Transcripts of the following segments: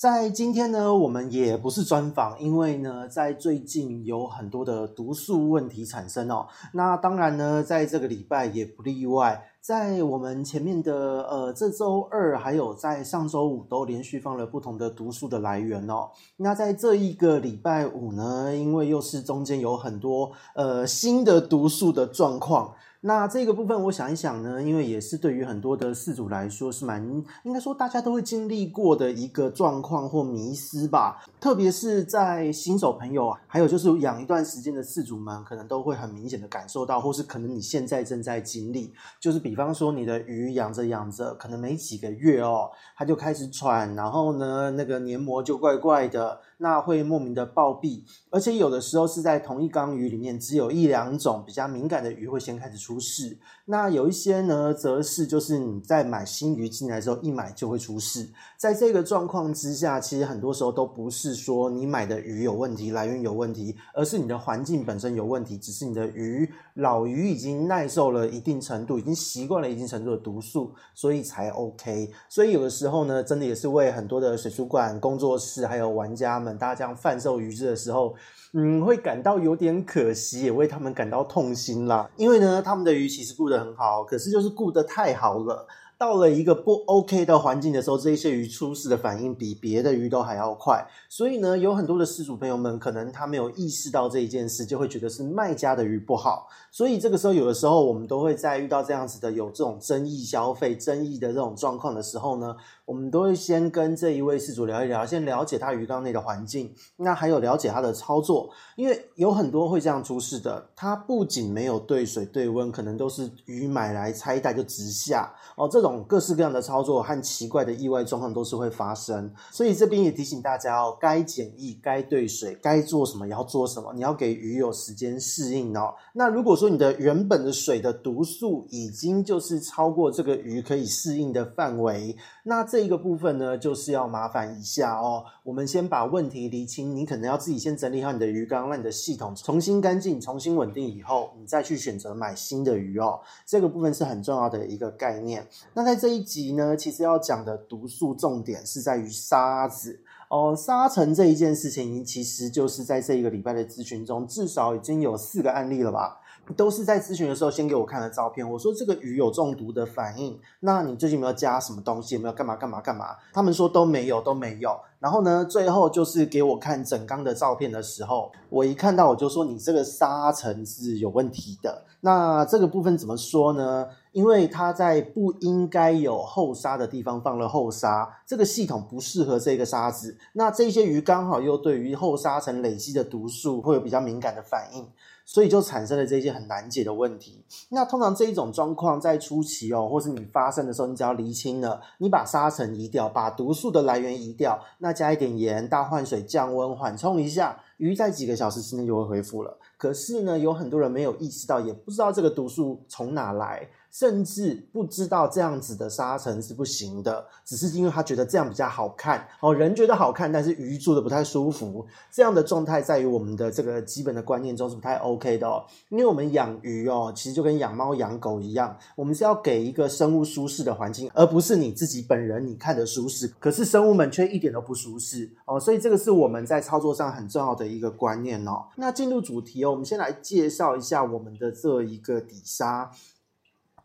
在今天呢，我们也不是专访，因为呢，在最近有很多的毒素问题产生哦。那当然呢，在这个礼拜也不例外，在我们前面的呃这周二，还有在上周五都连续放了不同的毒素的来源哦。那在这一个礼拜五呢，因为又是中间有很多呃新的毒素的状况。那这个部分，我想一想呢，因为也是对于很多的饲主来说是蛮应该说大家都会经历过的一个状况或迷思吧。特别是在新手朋友，还有就是养一段时间的饲主们，可能都会很明显的感受到，或是可能你现在正在经历，就是比方说你的鱼养着养着，可能没几个月哦，它就开始喘，然后呢，那个黏膜就怪怪的。那会莫名的暴毙，而且有的时候是在同一缸鱼里面，只有一两种比较敏感的鱼会先开始出事。那有一些呢，则是就是你在买新鱼进来之后，一买就会出事。在这个状况之下，其实很多时候都不是说你买的鱼有问题，来源有问题，而是你的环境本身有问题。只是你的鱼老鱼已经耐受了一定程度，已经习惯了一定程度的毒素，所以才 OK。所以有的时候呢，真的也是为很多的水族馆工作室还有玩家们。大家这样贩售鱼只的时候，嗯，会感到有点可惜，也为他们感到痛心啦。因为呢，他们的鱼其实顾得很好，可是就是顾得太好了。到了一个不 OK 的环境的时候，这些鱼出事的反应比别的鱼都还要快。所以呢，有很多的饲主朋友们，可能他没有意识到这一件事，就会觉得是卖家的鱼不好。所以这个时候，有的时候我们都会在遇到这样子的有这种争议消费、争议的这种状况的时候呢，我们都会先跟这一位饲主聊一聊，先了解他鱼缸内的环境，那还有了解他的操作，因为有很多会这样出事的，他不仅没有对水对温，可能都是鱼买来拆袋就直下哦，这种。各式各样的操作和奇怪的意外状况都是会发生，所以这边也提醒大家哦，该检疫、该对水、该做什么要做什么，你要给鱼有时间适应哦。那如果说你的原本的水的毒素已经就是超过这个鱼可以适应的范围，那这一个部分呢，就是要麻烦一下哦。我们先把问题厘清，你可能要自己先整理好你的鱼缸，让你的系统重新干净、重新稳定以后，你再去选择买新的鱼哦。这个部分是很重要的一个概念。那在这一集呢，其实要讲的毒素重点是在于沙子哦。沙尘这一件事情，其实就是在这一个礼拜的咨询中，至少已经有四个案例了吧。都是在咨询的时候先给我看了照片，我说这个鱼有中毒的反应，那你最近有没有加什么东西？有没有干嘛干嘛干嘛？他们说都没有，都没有。然后呢，最后就是给我看整缸的照片的时候，我一看到我就说你这个沙层是有问题的。那这个部分怎么说呢？因为它在不应该有后沙的地方放了后沙，这个系统不适合这个沙子。那这些鱼刚好又对于后沙层累积的毒素会有比较敏感的反应。所以就产生了这些很难解的问题。那通常这一种状况在初期哦，或是你发生的时候，你只要厘清了，你把沙尘移掉，把毒素的来源移掉，那加一点盐，大换水，降温，缓冲一下，鱼在几个小时之内就会恢复了。可是呢，有很多人没有意识到，也不知道这个毒素从哪来。甚至不知道这样子的沙层是不行的，只是因为他觉得这样比较好看哦，人觉得好看，但是鱼住的不太舒服。这样的状态在于我们的这个基本的观念中是不太 OK 的哦，因为我们养鱼哦，其实就跟养猫养狗一样，我们是要给一个生物舒适的环境，而不是你自己本人你看的舒适，可是生物们却一点都不舒适哦，所以这个是我们在操作上很重要的一个观念哦。那进入主题哦，我们先来介绍一下我们的这一个底沙。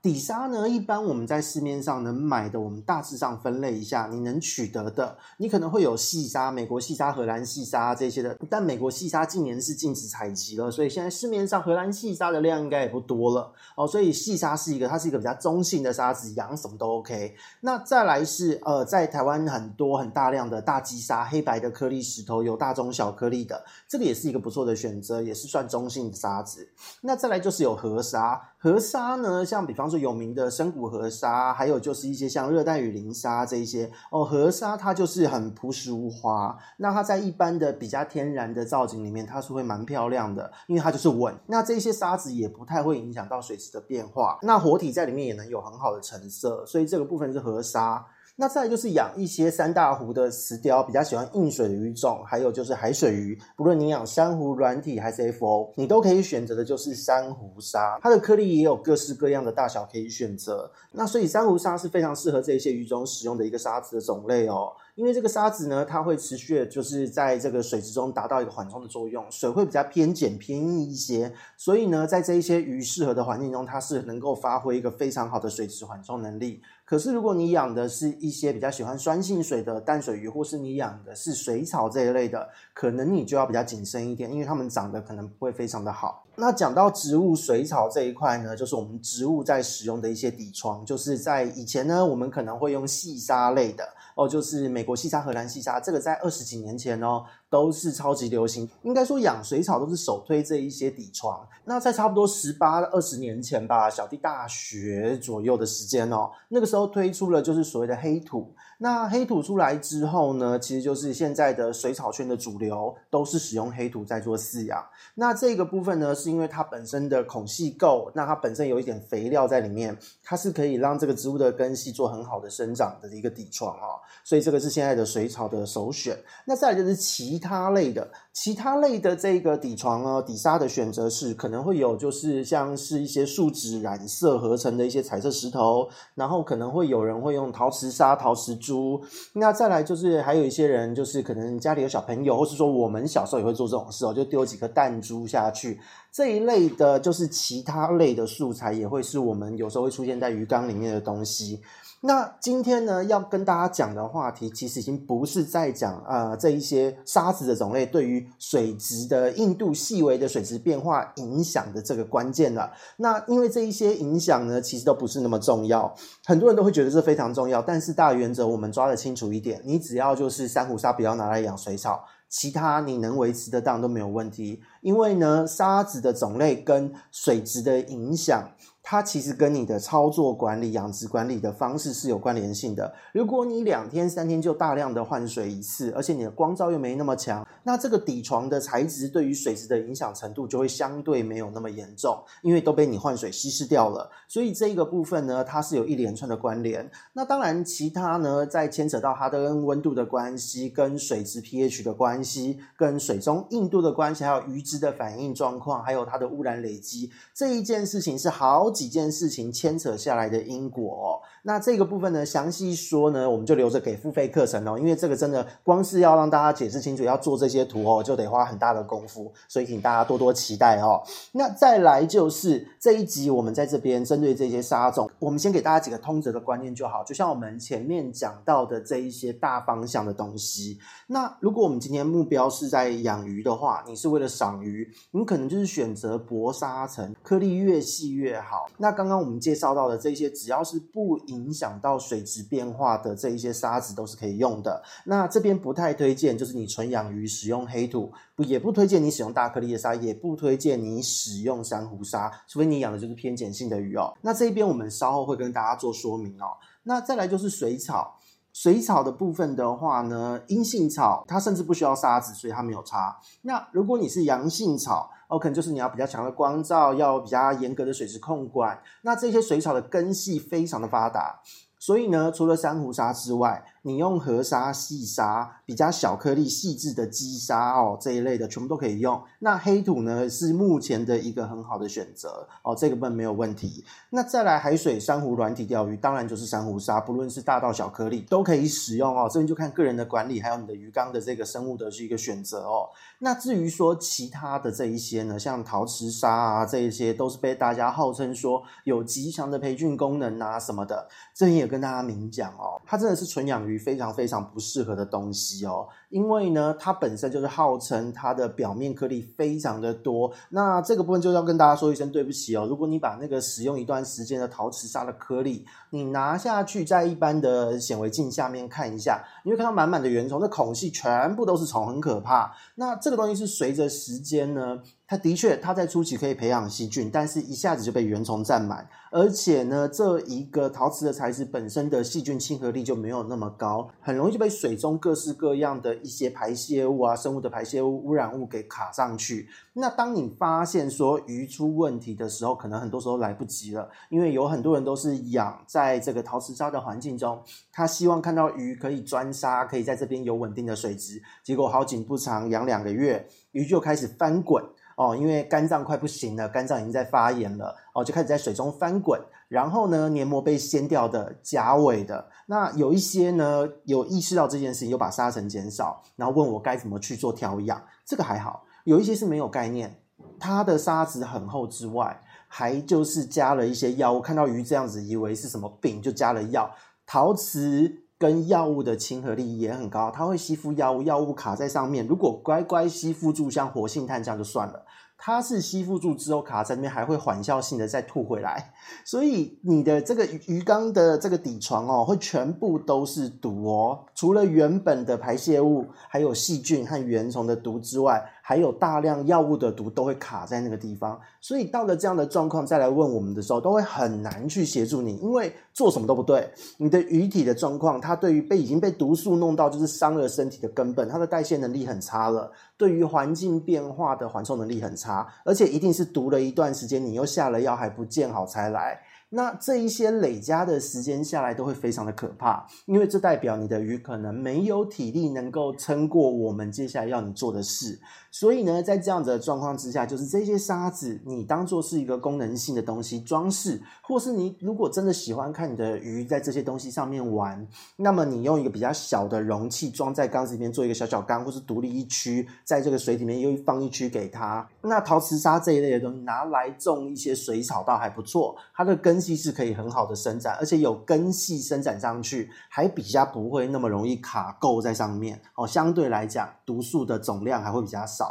底沙呢，一般我们在市面上能买的，我们大致上分类一下，你能取得的，你可能会有细沙、美国细沙、荷兰细沙这些的，但美国细沙近年是禁止采集了，所以现在市面上荷兰细沙的量应该也不多了哦。所以细沙是一个，它是一个比较中性的沙子，养什么都 OK。那再来是呃，在台湾很多很大量的大基沙，黑白的颗粒石头，有大中小颗粒的，这个也是一个不错的选择，也是算中性的沙子。那再来就是有河沙。河沙呢，像比方说有名的深谷河沙，还有就是一些像热带雨林沙这一些哦，河沙它就是很朴实无华。那它在一般的比较天然的造景里面，它是会蛮漂亮的，因为它就是稳。那这些沙子也不太会影响到水质的变化，那活体在里面也能有很好的成色，所以这个部分是河沙。那再就是养一些三大湖的石雕，比较喜欢硬水的鱼种，还有就是海水鱼。不论你养珊瑚软体还是 FO，你都可以选择的就是珊瑚沙，它的颗粒也有各式各样的大小可以选择。那所以珊瑚沙是非常适合这一些鱼种使用的一个沙子的种类哦。因为这个沙子呢，它会持续的就是在这个水质中达到一个缓冲的作用，水会比较偏碱偏硬一些，所以呢，在这一些鱼适合的环境中，它是能够发挥一个非常好的水质缓冲能力。可是如果你养的是一些比较喜欢酸性水的淡水鱼，或是你养的是水草这一类的，可能你就要比较谨慎一点，因为它们长得可能不会非常的好。那讲到植物水草这一块呢，就是我们植物在使用的一些底床，就是在以前呢，我们可能会用细沙类的。哦，就是美国细沙、荷兰细沙，这个在二十几年前哦，都是超级流行。应该说养水草都是首推这一些底床。那在差不多十八、二十年前吧，小弟大学左右的时间哦，那个时候推出了就是所谓的黑土。那黑土出来之后呢，其实就是现在的水草圈的主流，都是使用黑土在做饲养。那这个部分呢，是因为它本身的孔隙够，那它本身有一点肥料在里面，它是可以让这个植物的根系做很好的生长的一个底床哦。所以这个是现在的水草的首选。那再来就是其他类的。其他类的这个底床哦，底沙的选择是可能会有，就是像是一些树脂染色合成的一些彩色石头，然后可能会有人会用陶瓷沙、陶瓷珠。那再来就是还有一些人，就是可能家里有小朋友，或是说我们小时候也会做这种事哦，就丢几颗弹珠下去。这一类的，就是其他类的素材，也会是我们有时候会出现在鱼缸里面的东西。那今天呢，要跟大家讲的话题，其实已经不是在讲呃这一些沙子的种类对于水质的硬度细微的水质变化影响的这个关键了。那因为这一些影响呢，其实都不是那么重要，很多人都会觉得这非常重要，但是大原则我们抓得清楚一点，你只要就是珊瑚沙不要拿来养水草，其他你能维持得当都没有问题。因为呢，沙子的种类跟水质的影响。它其实跟你的操作管理、养殖管理的方式是有关联性的。如果你两天、三天就大量的换水一次，而且你的光照又没那么强，那这个底床的材质对于水质的影响程度就会相对没有那么严重，因为都被你换水稀释掉了。所以这个部分呢，它是有一连串的关联。那当然，其他呢，在牵扯到它的跟温度的关系、跟水质 pH 的关系、跟水中硬度的关系，还有鱼只的反应状况，还有它的污染累积，这一件事情是好。几件事情牵扯下来的因果哦，那这个部分呢，详细说呢，我们就留着给付费课程哦，因为这个真的光是要让大家解释清楚，要做这些图哦，就得花很大的功夫，所以请大家多多期待哦。那再来就是这一集，我们在这边针对这些沙种，我们先给大家几个通则的观念就好，就像我们前面讲到的这一些大方向的东西。那如果我们今天目标是在养鱼的话，你是为了赏鱼，你可能就是选择薄沙层，颗粒越细越好。那刚刚我们介绍到的这些，只要是不影响到水质变化的这一些沙子，都是可以用的。那这边不太推荐，就是你纯养鱼使用黑土，不也不推荐你使用大颗粒的沙，也不推荐你使用珊瑚沙，除非你养的就是偏碱性的鱼哦。那这边我们稍后会跟大家做说明哦。那再来就是水草，水草的部分的话呢，阴性草它甚至不需要沙子，所以它没有差。那如果你是阳性草，哦，可能就是你要比较强的光照，要比较严格的水质控管。那这些水草的根系非常的发达，所以呢，除了珊瑚沙之外，你用河沙、细沙、比较小颗粒、细致的基沙哦，这一类的全部都可以用。那黑土呢，是目前的一个很好的选择哦，这个部分没有问题。那再来海水珊瑚软体钓鱼，当然就是珊瑚沙，不论是大到小颗粒都可以使用哦。这边就看个人的管理，还有你的鱼缸的这个生物的是一个选择哦。那至于说其他的这一些呢，像陶瓷沙啊，这一些都是被大家号称说有极强的培训功能啊什么的，这边也跟大家明讲哦，它真的是纯养鱼。非常非常不适合的东西哦，因为呢，它本身就是号称它的表面颗粒非常的多。那这个部分就要跟大家说一声对不起哦。如果你把那个使用一段时间的陶瓷砂的颗粒，你拿下去在一般的显微镜下面看一下，你会看到满满的原虫，那孔隙全部都是虫，很可怕。那这个东西是随着时间呢，它的确，它在初期可以培养细菌，但是一下子就被原虫占满，而且呢，这一个陶瓷的材质本身的细菌亲和力就没有那么高，很容易就被水中各式各样的一些排泄物啊、生物的排泄物、污染物给卡上去。那当你发现说鱼出问题的时候，可能很多时候来不及了，因为有很多人都是养在这个陶瓷沙的环境中，他希望看到鱼可以钻沙，可以在这边有稳定的水质，结果好景不长，养两个月，鱼就开始翻滚。哦，因为肝脏快不行了，肝脏已经在发炎了，哦，就开始在水中翻滚，然后呢，黏膜被掀掉的、假尾的，那有一些呢，有意识到这件事情，又把沙尘减少，然后问我该怎么去做调养，这个还好，有一些是没有概念，它的沙子很厚之外，还就是加了一些药物，看到鱼这样子，以为是什么病，就加了药，陶瓷。跟药物的亲和力也很高，它会吸附药物，药物卡在上面。如果乖乖吸附住，像活性炭这样就算了。它是吸附住之后卡在那边，还会缓效性的再吐回来，所以你的这个鱼缸的这个底床哦，会全部都是毒哦。除了原本的排泄物，还有细菌和原虫的毒之外，还有大量药物的毒都会卡在那个地方。所以到了这样的状况再来问我们的时候，都会很难去协助你，因为做什么都不对。你的鱼体的状况，它对于被已经被毒素弄到，就是伤了身体的根本，它的代谢能力很差了。对于环境变化的缓冲能力很差，而且一定是毒了一段时间，你又下了药还不见好才来。那这一些累加的时间下来都会非常的可怕，因为这代表你的鱼可能没有体力能够撑过我们接下来要你做的事。所以呢，在这样子的状况之下，就是这些沙子你当做是一个功能性的东西装饰，或是你如果真的喜欢看你的鱼在这些东西上面玩，那么你用一个比较小的容器装在缸子里面做一个小小缸，或是独立一区，在这个水里面又放一区给它。那陶瓷沙这一类的东西拿来种一些水草倒还不错，它的根。系是可以很好的伸展，而且有根系伸展上去，还比较不会那么容易卡垢在上面哦。相对来讲，毒素的总量还会比较少，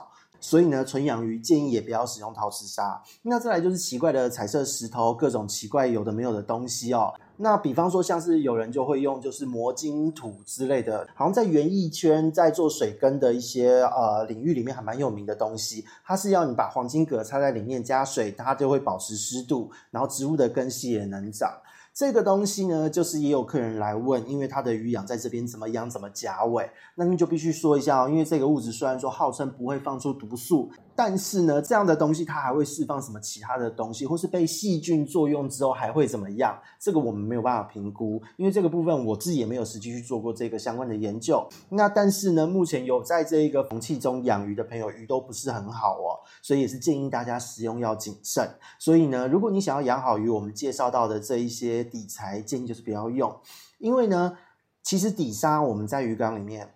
所以呢，纯养鱼建议也不要使用陶瓷沙。那再来就是奇怪的彩色石头，各种奇怪有的没有的东西哦。那比方说，像是有人就会用就是魔晶土之类的，好像在园艺圈在做水根的一些呃领域里面还蛮有名的东西。它是要你把黄金葛插在里面加水，它就会保持湿度，然后植物的根系也能长。这个东西呢，就是也有客人来问，因为他的鱼养在这边怎么养怎么夹尾，那你就必须说一下哦，因为这个物质虽然说号称不会放出毒素，但是呢，这样的东西它还会释放什么其他的东西，或是被细菌作用之后还会怎么样？这个我们没有办法评估，因为这个部分我自己也没有实际去做过这个相关的研究。那但是呢，目前有在这一个容器中养鱼的朋友，鱼都不是很好哦，所以也是建议大家使用要谨慎。所以呢，如果你想要养好鱼，我们介绍到的这一些。底材建议就是不要用，因为呢，其实底沙我们在鱼缸里面，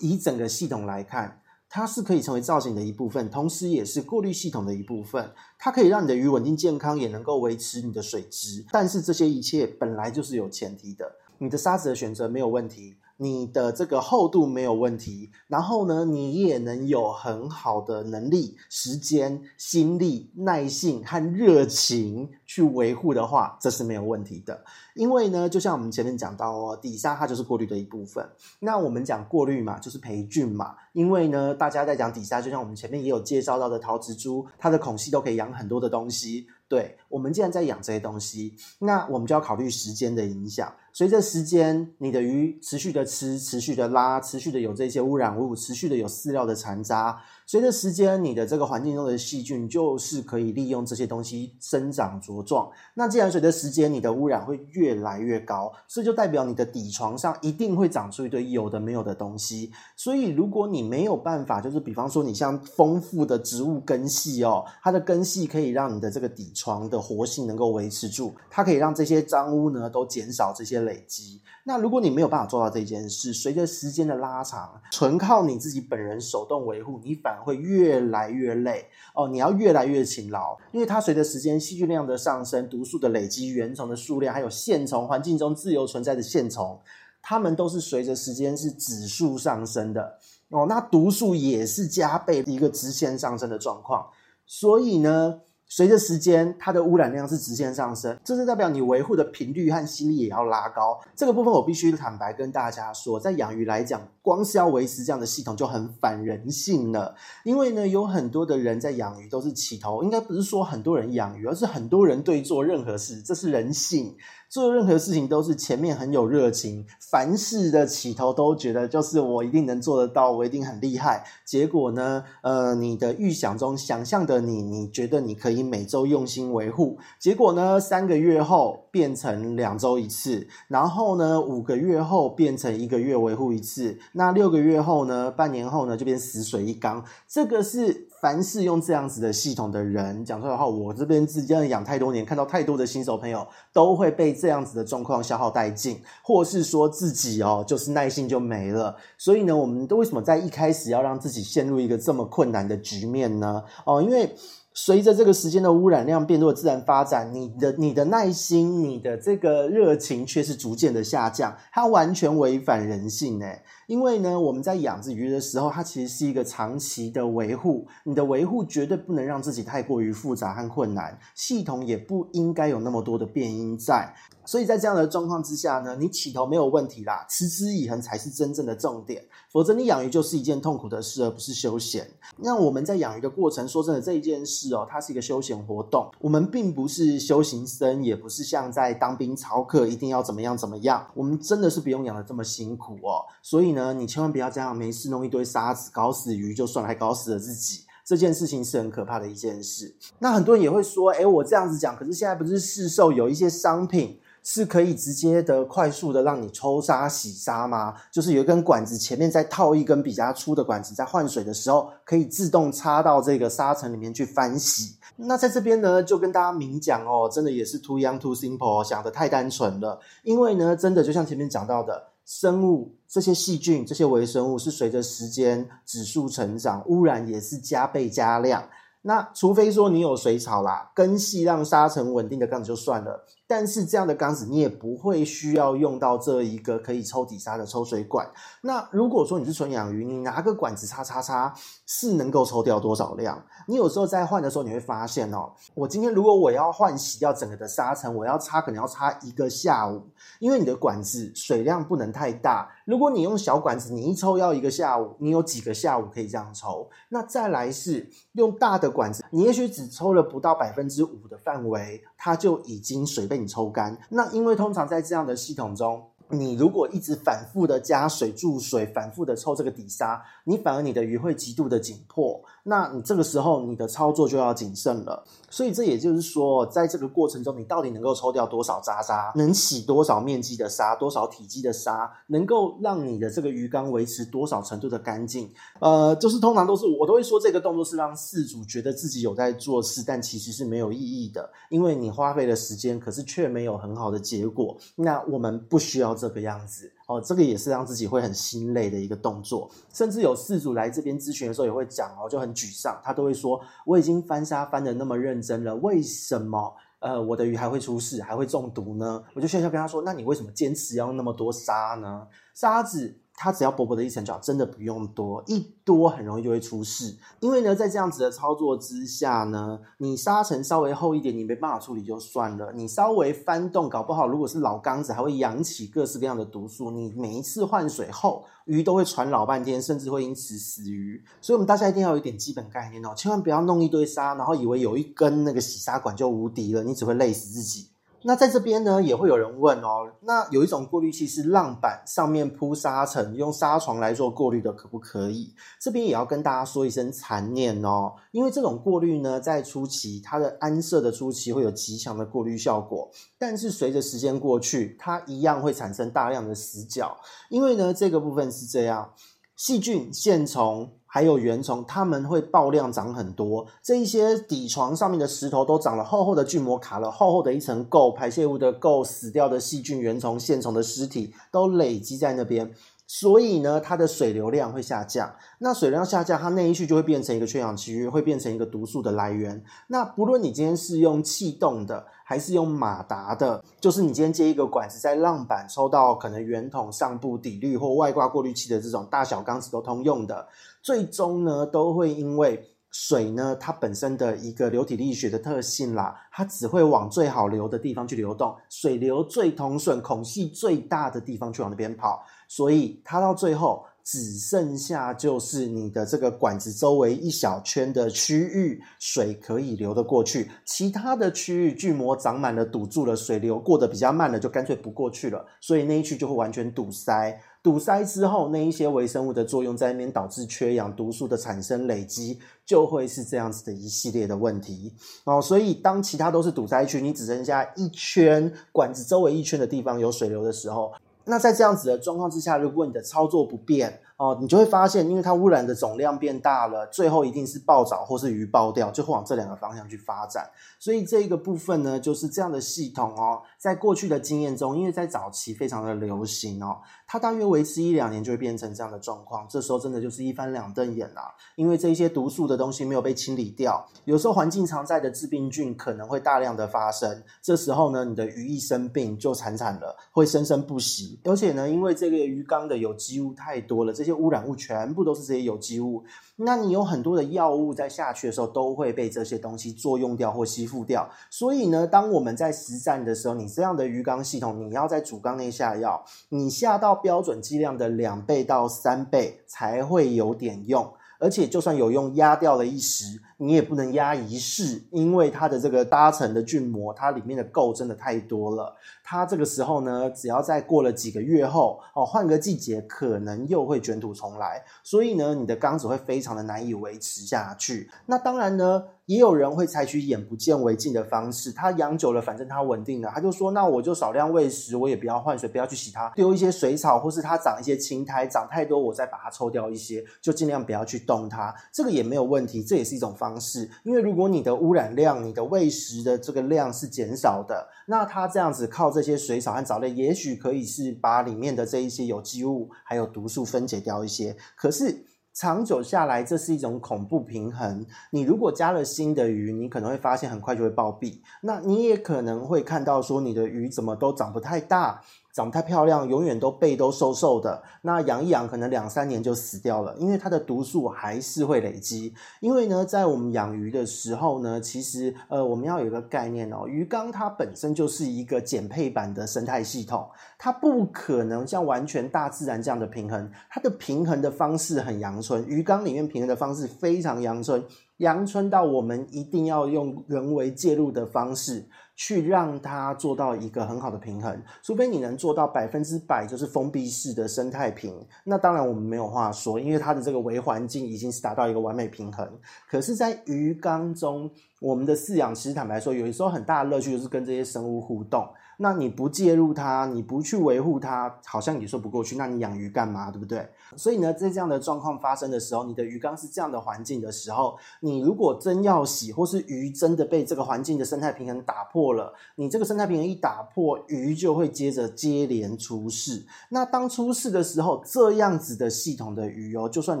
以整个系统来看，它是可以成为造型的一部分，同时也是过滤系统的一部分。它可以让你的鱼稳定健康，也能够维持你的水质。但是这些一切本来就是有前提的，你的沙子的选择没有问题。你的这个厚度没有问题，然后呢，你也能有很好的能力、时间、心力、耐性和热情去维护的话，这是没有问题的。因为呢，就像我们前面讲到哦，底沙它就是过滤的一部分。那我们讲过滤嘛，就是培菌嘛。因为呢，大家在讲底沙，就像我们前面也有介绍到的陶瓷珠，它的孔隙都可以养很多的东西。对，我们既然在养这些东西，那我们就要考虑时间的影响。随着时间，你的鱼持续的吃，持续的拉，持续的有这些污染物，持续的有饲料的残渣。随着时间，你的这个环境中的细菌就是可以利用这些东西生长茁壮。那既然随着时间，你的污染会越来越高，所以就代表你的底床上一定会长出一堆有的没有的东西。所以，如果你没有办法，就是比方说你像丰富的植物根系哦，它的根系可以让你的这个底床的活性能够维持住，它可以让这些脏污呢都减少这些累积。那如果你没有办法做到这件事，随着时间的拉长，纯靠你自己本人手动维护，你反而会越来越累哦。你要越来越勤劳，因为它随着时间细菌量的上升、毒素的累积、原虫的数量，还有线虫环境中自由存在的线虫，它们都是随着时间是指数上升的哦。那毒素也是加倍一个直线上升的状况，所以呢。随着时间，它的污染量是直线上升，这是代表你维护的频率和心力也要拉高。这个部分我必须坦白跟大家说，在养鱼来讲，光是要维持这样的系统就很反人性了。因为呢，有很多的人在养鱼都是起头，应该不是说很多人养鱼，而是很多人对做任何事，这是人性。做任何事情都是前面很有热情，凡事的起头都觉得就是我一定能做得到，我一定很厉害。结果呢，呃，你的预想中想象的你，你觉得你可以每周用心维护，结果呢，三个月后变成两周一次，然后呢，五个月后变成一个月维护一次，那六个月后呢，半年后呢，就变死水一缸。这个是。凡是用这样子的系统的人讲出来的话，我这边自己养太多年，看到太多的新手朋友都会被这样子的状况消耗殆尽，或是说自己哦，就是耐性就没了。所以呢，我们都为什么在一开始要让自己陷入一个这么困难的局面呢？哦，因为随着这个时间的污染量变多自然发展，你的你的耐心、你的这个热情却是逐渐的下降，它完全违反人性诶。因为呢，我们在养殖鱼的时候，它其实是一个长期的维护。你的维护绝对不能让自己太过于复杂和困难，系统也不应该有那么多的变音在。所以在这样的状况之下呢，你起头没有问题啦，持之以恒才是真正的重点。否则你养鱼就是一件痛苦的事，而不是休闲。那我们在养鱼的过程，说真的，这一件事哦，它是一个休闲活动。我们并不是修行僧，也不是像在当兵操课，一定要怎么样怎么样。我们真的是不用养的这么辛苦哦。所以呢，你千万不要这样没事弄一堆沙子，搞死鱼就算了，还搞死了自己。这件事情是很可怕的一件事。那很多人也会说，诶，我这样子讲，可是现在不是市售有一些商品。是可以直接的、快速的让你抽沙洗沙吗？就是有一根管子，前面再套一根比较粗的管子，在换水的时候可以自动插到这个沙层里面去翻洗。那在这边呢，就跟大家明讲哦，真的也是 too young too simple，想得太单纯了。因为呢，真的就像前面讲到的，生物这些细菌、这些微生物是随着时间指数成长，污染也是加倍加量。那除非说你有水草啦，根系让沙尘稳定的缸子就算了。但是这样的缸子，你也不会需要用到这一个可以抽底沙的抽水管。那如果说你是纯养鱼，你拿个管子擦擦擦，是能够抽掉多少量？你有时候在换的时候，你会发现哦，我今天如果我要换洗掉整个的沙层，我要擦可能要擦一个下午，因为你的管子水量不能太大。如果你用小管子，你一抽要一个下午，你有几个下午可以这样抽？那再来是用大的管子，你也许只抽了不到百分之五的范围，它就已经水被。抽干，那因为通常在这样的系统中，你如果一直反复的加水注水，反复的抽这个底沙，你反而你的鱼会极度的紧迫。那你这个时候你的操作就要谨慎了，所以这也就是说，在这个过程中，你到底能够抽掉多少渣渣，能洗多少面积的沙，多少体积的沙，能够让你的这个鱼缸维持多少程度的干净？呃，就是通常都是我都会说，这个动作是让饲主觉得自己有在做事，但其实是没有意义的，因为你花费了时间，可是却没有很好的结果。那我们不需要这个样子。哦，这个也是让自己会很心累的一个动作，甚至有事主来这边咨询的时候也会讲哦，就很沮丧，他都会说，我已经翻沙翻的那么认真了，为什么呃我的鱼还会出事，还会中毒呢？我就笑笑跟他说，那你为什么坚持要用那么多沙呢？沙子。它只要薄薄的一层角，真的不用多，一多很容易就会出事。因为呢，在这样子的操作之下呢，你沙层稍微厚一点，你没办法处理就算了。你稍微翻动，搞不好如果是老缸子，还会扬起各式各样的毒素。你每一次换水后，鱼都会喘老半天，甚至会因此死鱼。所以，我们大家一定要有一点基本概念哦，千万不要弄一堆沙，然后以为有一根那个洗沙管就无敌了，你只会累死自己。那在这边呢，也会有人问哦，那有一种过滤器是浪板上面铺沙层，用沙床来做过滤的，可不可以？这边也要跟大家说一声残念哦，因为这种过滤呢，在初期它的安设的初期会有极强的过滤效果，但是随着时间过去，它一样会产生大量的死角，因为呢，这个部分是这样，细菌、线虫。还有原虫，它们会爆量长很多。这一些底床上面的石头都长了厚厚的菌膜，卡了厚厚的一层垢，排泄物的垢，死掉的细菌、原虫、线虫的尸体都累积在那边。所以呢，它的水流量会下降。那水量下降，它那一区就会变成一个缺氧区域，会变成一个毒素的来源。那不论你今天是用气动的，还是用马达的，就是你今天接一个管子在浪板抽到可能圆筒上部底滤或外挂过滤器的这种大小缸子都通用的，最终呢都会因为水呢，它本身的一个流体力学的特性啦，它只会往最好流的地方去流动，水流最通顺、孔隙最大的地方去往那边跑，所以它到最后只剩下就是你的这个管子周围一小圈的区域，水可以流得过去，其他的区域巨膜长满了，堵住了，水流过得比较慢了，就干脆不过去了，所以那一区就会完全堵塞。堵塞之后，那一些微生物的作用在那边导致缺氧、毒素的产生、累积，就会是这样子的一系列的问题哦。所以，当其他都是堵塞区，你只剩下一圈管子周围一圈的地方有水流的时候，那在这样子的状况之下，如果你的操作不变哦，你就会发现，因为它污染的总量变大了，最后一定是暴藻或是鱼爆掉，就会往这两个方向去发展。所以这个部分呢，就是这样的系统哦，在过去的经验中，因为在早期非常的流行哦。它大约维持一两年就会变成这样的状况，这时候真的就是一翻两瞪眼啦，因为这一些毒素的东西没有被清理掉，有时候环境常在的致病菌可能会大量的发生，这时候呢，你的鱼一生病就惨惨了，会生生不息。而且呢，因为这个鱼缸的有机物太多了，这些污染物全部都是这些有机物。那你有很多的药物在下去的时候，都会被这些东西作用掉或吸附掉。所以呢，当我们在实战的时候，你这样的鱼缸系统，你要在主缸内下药，你下到标准剂量的两倍到三倍才会有点用。而且就算有用，压掉了一时，你也不能压一世，因为它的这个搭层的菌膜，它里面的垢真的太多了。它这个时候呢，只要再过了几个月后，哦，换个季节，可能又会卷土重来。所以呢，你的缸子会非常的难以维持下去。那当然呢。也有人会采取眼不见为净的方式，他养久了，反正它稳定了，他就说，那我就少量喂食，我也不要换水，不要去洗它，丢一些水草，或是它长一些青苔，长太多我再把它抽掉一些，就尽量不要去动它，这个也没有问题，这也是一种方式。因为如果你的污染量、你的喂食的这个量是减少的，那它这样子靠这些水草和藻类，也许可以是把里面的这一些有机物还有毒素分解掉一些，可是。长久下来，这是一种恐怖平衡。你如果加了新的鱼，你可能会发现很快就会暴毙。那你也可能会看到说，你的鱼怎么都长不太大。长太漂亮，永远都背都瘦瘦的，那养一养可能两三年就死掉了，因为它的毒素还是会累积。因为呢，在我们养鱼的时候呢，其实呃，我们要有一个概念哦，鱼缸它本身就是一个减配版的生态系统，它不可能像完全大自然这样的平衡，它的平衡的方式很阳春，鱼缸里面平衡的方式非常阳春，阳春到我们一定要用人为介入的方式。去让它做到一个很好的平衡，除非你能做到百分之百就是封闭式的生态瓶，那当然我们没有话说，因为它的这个微环境已经是达到一个完美平衡。可是，在鱼缸中，我们的饲养其实坦白说，有的时候很大的乐趣就是跟这些生物互动。那你不介入它，你不去维护它，好像也说不过去。那你养鱼干嘛，对不对？所以呢，在这样的状况发生的时候，你的鱼缸是这样的环境的时候，你如果真要洗，或是鱼真的被这个环境的生态平衡打破了，你这个生态平衡一打破，鱼就会接着接连出事。那当出事的时候，这样子的系统的鱼哦，就算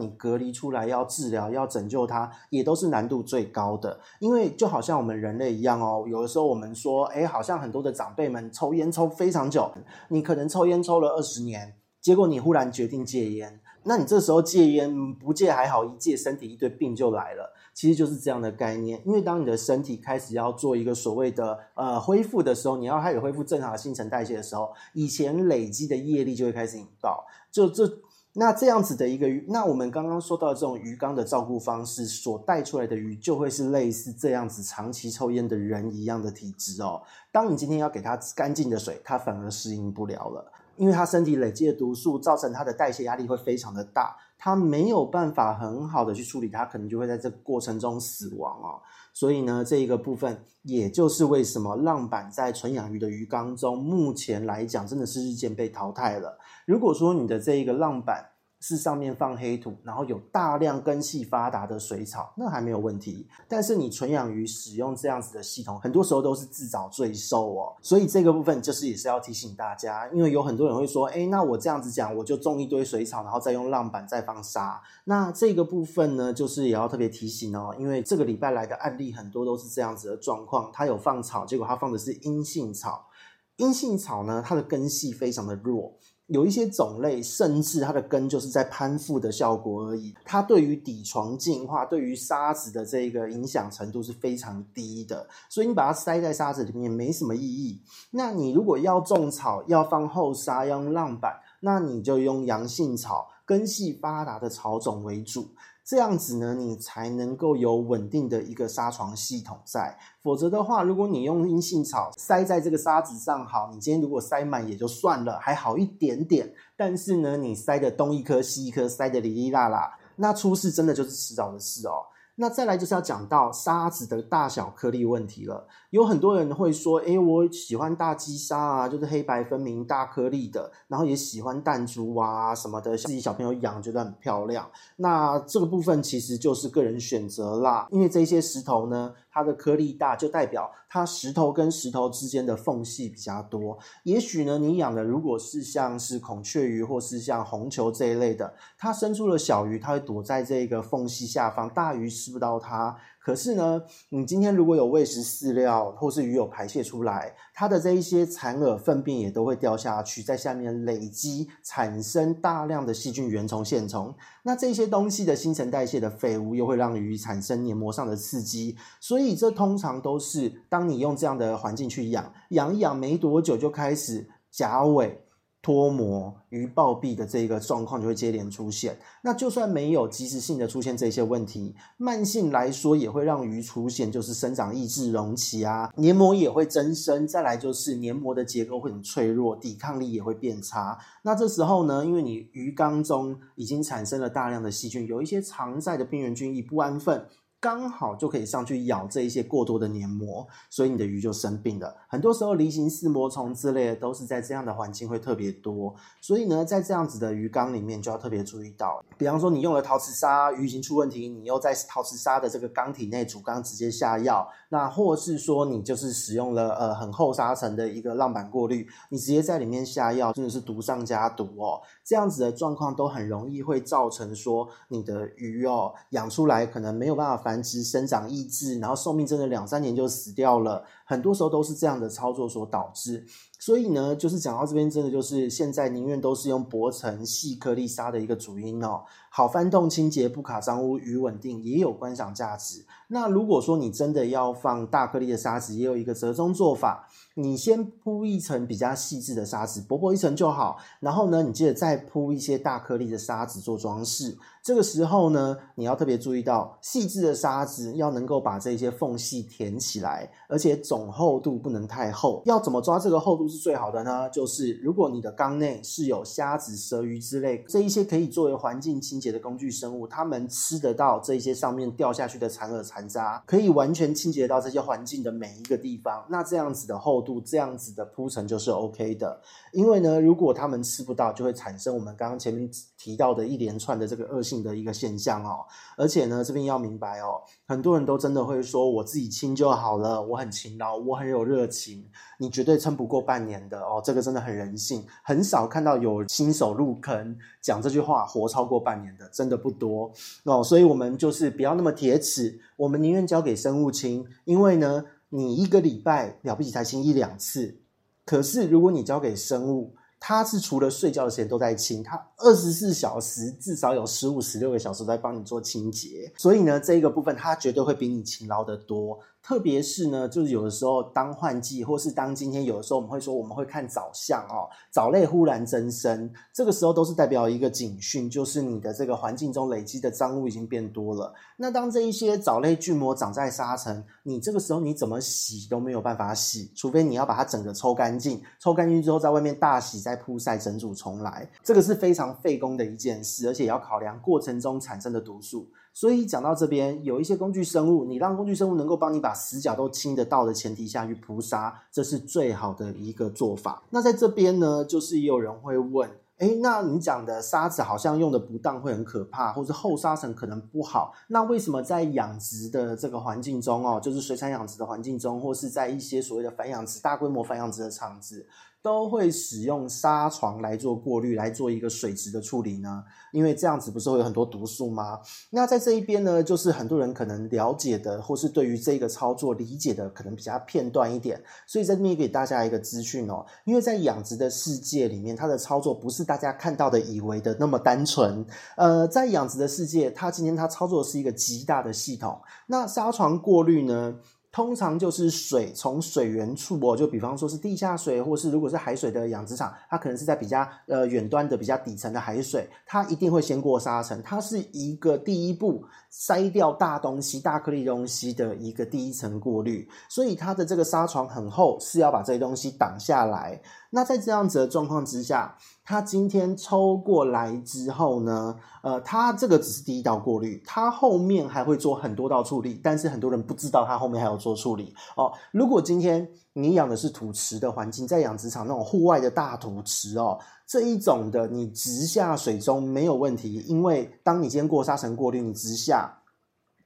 你隔离出来要治疗、要拯救它，也都是难度最高的。因为就好像我们人类一样哦，有的时候我们说，哎，好像很多的长辈们。抽烟抽非常久，你可能抽烟抽了二十年，结果你忽然决定戒烟，那你这时候戒烟不戒还好，一戒身体一堆病就来了。其实就是这样的概念，因为当你的身体开始要做一个所谓的呃恢复的时候，你要开始恢复正常的新陈代谢的时候，以前累积的业力就会开始引爆，就这。那这样子的一个鱼，那我们刚刚说到这种鱼缸的照顾方式所带出来的鱼，就会是类似这样子长期抽烟的人一样的体质哦。当你今天要给它干净的水，它反而适应不了了，因为它身体累积的毒素造成它的代谢压力会非常的大，它没有办法很好的去处理，它可能就会在这过程中死亡哦。所以呢，这一个部分，也就是为什么浪板在纯养鱼的鱼缸中，目前来讲真的是日渐被淘汰了。如果说你的这一个浪板是上面放黑土，然后有大量根系发达的水草，那还没有问题。但是你纯养鱼使用这样子的系统，很多时候都是自找罪受哦。所以这个部分就是也是要提醒大家，因为有很多人会说，诶，那我这样子讲，我就种一堆水草，然后再用浪板再放沙。那这个部分呢，就是也要特别提醒哦，因为这个礼拜来的案例很多都是这样子的状况，它有放草，结果它放的是阴性草。阴性草呢，它的根系非常的弱。有一些种类，甚至它的根就是在攀附的效果而已。它对于底床净化、对于沙子的这个影响程度是非常低的，所以你把它塞在沙子里面没什么意义。那你如果要种草，要放后沙，要用浪板，那你就用阳性草、根系发达的草种为主。这样子呢，你才能够有稳定的一个沙床系统在。否则的话，如果你用阴性草塞在这个沙子上，好，你今天如果塞满也就算了，还好一点点。但是呢，你塞的东一颗西一颗，塞的哩哩啦啦，那出事真的就是迟早的事哦。那再来就是要讲到沙子的大小颗粒问题了。有很多人会说，诶，我喜欢大积沙啊，就是黑白分明、大颗粒的，然后也喜欢弹珠啊什么的，自己小朋友养觉得很漂亮。那这个部分其实就是个人选择啦，因为这些石头呢，它的颗粒大，就代表它石头跟石头之间的缝隙比较多。也许呢，你养的如果是像是孔雀鱼或是像红球这一类的，它生出了小鱼，它会躲在这个缝隙下方，大鱼吃不到它。可是呢，你今天如果有喂食饲料，或是鱼有排泄出来，它的这一些残饵粪便也都会掉下去，在下面累积，产生大量的细菌、原虫、线虫。那这些东西的新陈代谢的废物，又会让鱼产生黏膜上的刺激。所以这通常都是当你用这样的环境去养，养一养没多久就开始甲尾。脱膜、鱼暴毙的这个状况就会接连出现。那就算没有即时性的出现这些问题，慢性来说也会让鱼出现，就是生长抑制、隆起啊，黏膜也会增生。再来就是黏膜的结构会很脆弱，抵抗力也会变差。那这时候呢，因为你鱼缸中已经产生了大量的细菌，有一些常在的病原菌一不安分。刚好就可以上去咬这一些过多的黏膜，所以你的鱼就生病了。很多时候，梨形似膜虫之类的都是在这样的环境会特别多。所以呢，在这样子的鱼缸里面就要特别注意到，比方说你用了陶瓷砂，鱼已经出问题，你又在陶瓷砂的这个缸体内主缸直接下药，那或是说你就是使用了呃很厚沙层的一个浪板过滤，你直接在里面下药，真的是毒上加毒哦。这样子的状况都很容易会造成说你的鱼哦养出来可能没有办法繁殖生长抑制，然后寿命真的两三年就死掉了，很多时候都是这样的操作所导致。所以呢，就是讲到这边，真的就是现在宁愿都是用薄层细颗粒沙的一个主因哦，好翻动清洁，不卡脏污，与稳定，也有观赏价值。那如果说你真的要放大颗粒的沙子，也有一个折中做法，你先铺一层比较细致的沙子，薄薄一层就好。然后呢，你接着再铺一些大颗粒的沙子做装饰。这个时候呢，你要特别注意到，细致的沙子要能够把这些缝隙填起来，而且总厚度不能太厚。要怎么抓这个厚度是最好的呢？就是如果你的缸内是有虾子、蛇鱼之类这一些可以作为环境清洁的工具生物，它们吃得到这一些上面掉下去的残饵残渣，可以完全清洁到这些环境的每一个地方。那这样子的厚度，这样子的铺陈就是 OK 的。因为呢，如果它们吃不到，就会产生我们刚刚前面提到的一连串的这个恶性的一个现象哦。而且呢，这边要明白哦，很多人都真的会说，我自己清就好了，我很勤劳，我很有热情，你绝对撑不过半年的哦。这个真的很人性，很少看到有新手入坑讲这句话活超过半年的，真的不多哦。所以我们就是不要那么铁齿，我们宁愿交给生物清，因为呢，你一个礼拜了不起才清一两次。可是，如果你交给生物，它是除了睡觉的时间都在清，它二十四小时至少有十五、十六个小时在帮你做清洁，所以呢，这一个部分它绝对会比你勤劳的多。特别是呢，就是有的时候当换季，或是当今天有的时候我们会说我们会看藻相哦，藻类忽然增生，这个时候都是代表一个警讯，就是你的这个环境中累积的脏物已经变多了。那当这一些藻类巨魔长在沙层，你这个时候你怎么洗都没有办法洗，除非你要把它整个抽干净，抽干净之后在外面大洗再铺晒整组重来，这个是非常费工的一件事，而且也要考量过程中产生的毒素。所以讲到这边，有一些工具生物，你让工具生物能够帮你把死角都清得到的前提下去铺沙，这是最好的一个做法。那在这边呢，就是也有人会问，诶，那你讲的沙子好像用的不当会很可怕，或是后沙层可能不好，那为什么在养殖的这个环境中哦，就是水产养殖的环境中，或是在一些所谓的繁养殖、大规模繁养殖的场子，都会使用纱床来做过滤，来做一个水质的处理呢？因为这样子不是会有很多毒素吗？那在这一边呢，就是很多人可能了解的，或是对于这个操作理解的可能比较片段一点，所以在这边给大家一个资讯哦。因为在养殖的世界里面，它的操作不是大家看到的以为的那么单纯。呃，在养殖的世界，它今天它操作是一个极大的系统。那纱床过滤呢？通常就是水从水源处哦，就比方说是地下水，或是如果是海水的养殖场，它可能是在比较呃远端的比较底层的海水，它一定会先过沙层，它是一个第一步筛掉大东西、大颗粒东西的一个第一层过滤，所以它的这个纱床很厚，是要把这些东西挡下来。那在这样子的状况之下，它今天抽过来之后呢，呃，它这个只是第一道过滤，它后面还会做很多道处理，但是很多人不知道它后面还有做处理哦。如果今天你养的是土池的环境，在养殖场那种户外的大土池哦，这一种的你直下水中没有问题，因为当你今天过沙层过滤，你直下。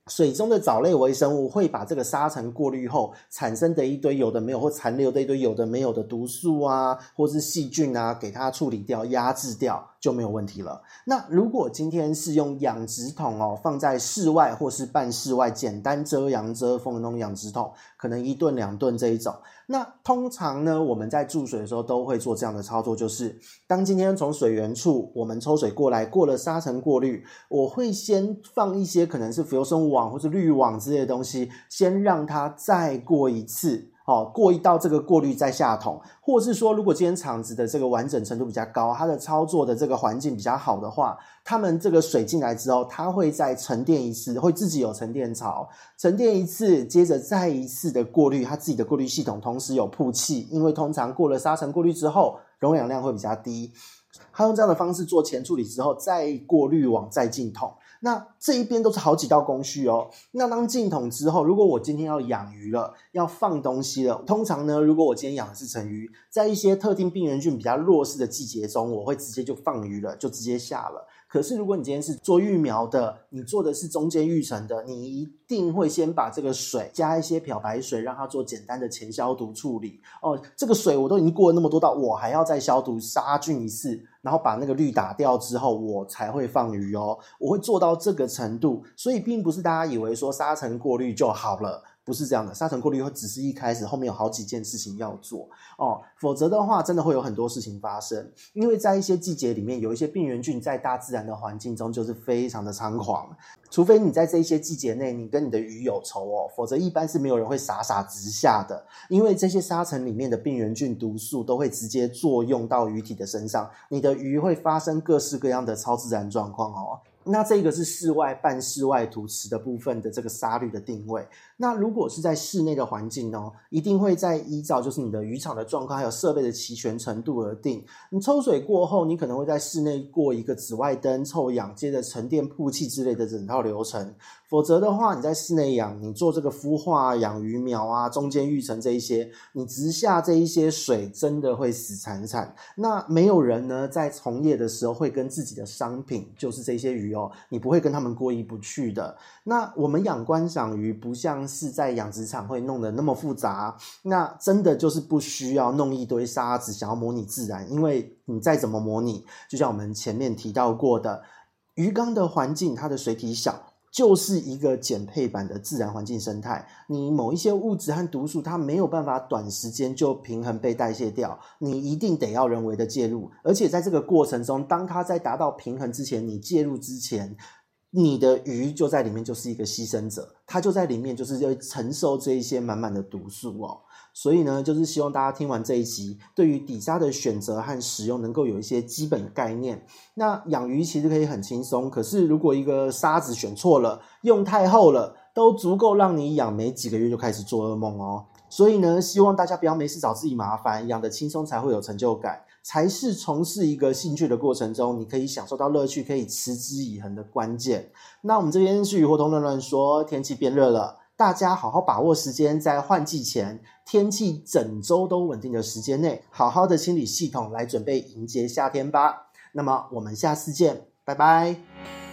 水中的藻类微生物会把这个沙层过滤后产生的一堆有的没有或残留的一堆有的没有的毒素啊，或是细菌啊，给它处理掉、压制掉就没有问题了。那如果今天是用养殖桶哦，放在室外或是半室外，简单遮阳遮风的那种养殖桶，可能一顿两顿这一种。那通常呢，我们在注水的时候都会做这样的操作，就是当今天从水源处我们抽水过来，过了沙层过滤，我会先放一些可能是浮游生物网或是滤网之类的东西，先让它再过一次。哦，过一道这个过滤再下桶，或是说，如果今天厂子的这个完整程度比较高，它的操作的这个环境比较好的话，他们这个水进来之后，它会再沉淀一次，会自己有沉淀槽，沉淀一次，接着再一次的过滤，它自己的过滤系统同时有曝气，因为通常过了沙层过滤之后，溶氧量会比较低，它用这样的方式做前处理之后，再过滤网再进桶。那这一边都是好几道工序哦。那当进桶之后，如果我今天要养鱼了，要放东西了，通常呢，如果我今天养的是成鱼，在一些特定病原菌比较弱势的季节中，我会直接就放鱼了，就直接下了。可是，如果你今天是做育苗的，你做的是中间育成的，你一定会先把这个水加一些漂白水，让它做简单的前消毒处理。哦，这个水我都已经过了那么多道，我还要再消毒杀菌一次，然后把那个氯打掉之后，我才会放鱼哦。我会做到这个程度，所以并不是大家以为说沙层过滤就好了。不是这样的，沙层过滤只是一开始，后面有好几件事情要做哦，否则的话，真的会有很多事情发生。因为在一些季节里面，有一些病原菌在大自然的环境中就是非常的猖狂，除非你在这一些季节内，你跟你的鱼有仇哦，否则一般是没有人会傻傻直下的。因为这些沙尘里面的病原菌毒素都会直接作用到鱼体的身上，你的鱼会发生各式各样的超自然状况哦。那这个是室外半室外土池的部分的这个沙滤的定位。那如果是在室内的环境呢，一定会在依照就是你的渔场的状况还有设备的齐全程度而定。你抽水过后，你可能会在室内过一个紫外灯臭氧，接着沉淀曝气之类的整套流程。否则的话，你在室内养，你做这个孵化、养鱼苗啊，中间育成这一些，你直下这一些水，真的会死惨惨。那没有人呢，在从业的时候会跟自己的商品，就是这些鱼哦，你不会跟他们过意不去的。那我们养观赏鱼，不像。是在养殖场会弄得那么复杂，那真的就是不需要弄一堆沙子，想要模拟自然，因为你再怎么模拟，就像我们前面提到过的，鱼缸的环境它的水体小，就是一个减配版的自然环境生态。你某一些物质和毒素，它没有办法短时间就平衡被代谢掉，你一定得要人为的介入，而且在这个过程中，当它在达到平衡之前，你介入之前。你的鱼就在里面，就是一个牺牲者，它就在里面，就是要承受这一些满满的毒素哦。所以呢，就是希望大家听完这一集，对于底沙的选择和使用，能够有一些基本的概念。那养鱼其实可以很轻松，可是如果一个沙子选错了，用太厚了，都足够让你养没几个月就开始做噩梦哦。所以呢，希望大家不要没事找自己麻烦，养得轻松才会有成就感。才是从事一个兴趣的过程中，你可以享受到乐趣，可以持之以恒的关键。那我们这边是鱼活通乱乱说，天气变热了，大家好好把握时间，在换季前，天气整周都稳定的时间内，好好的清理系统，来准备迎接夏天吧。那么我们下次见，拜拜。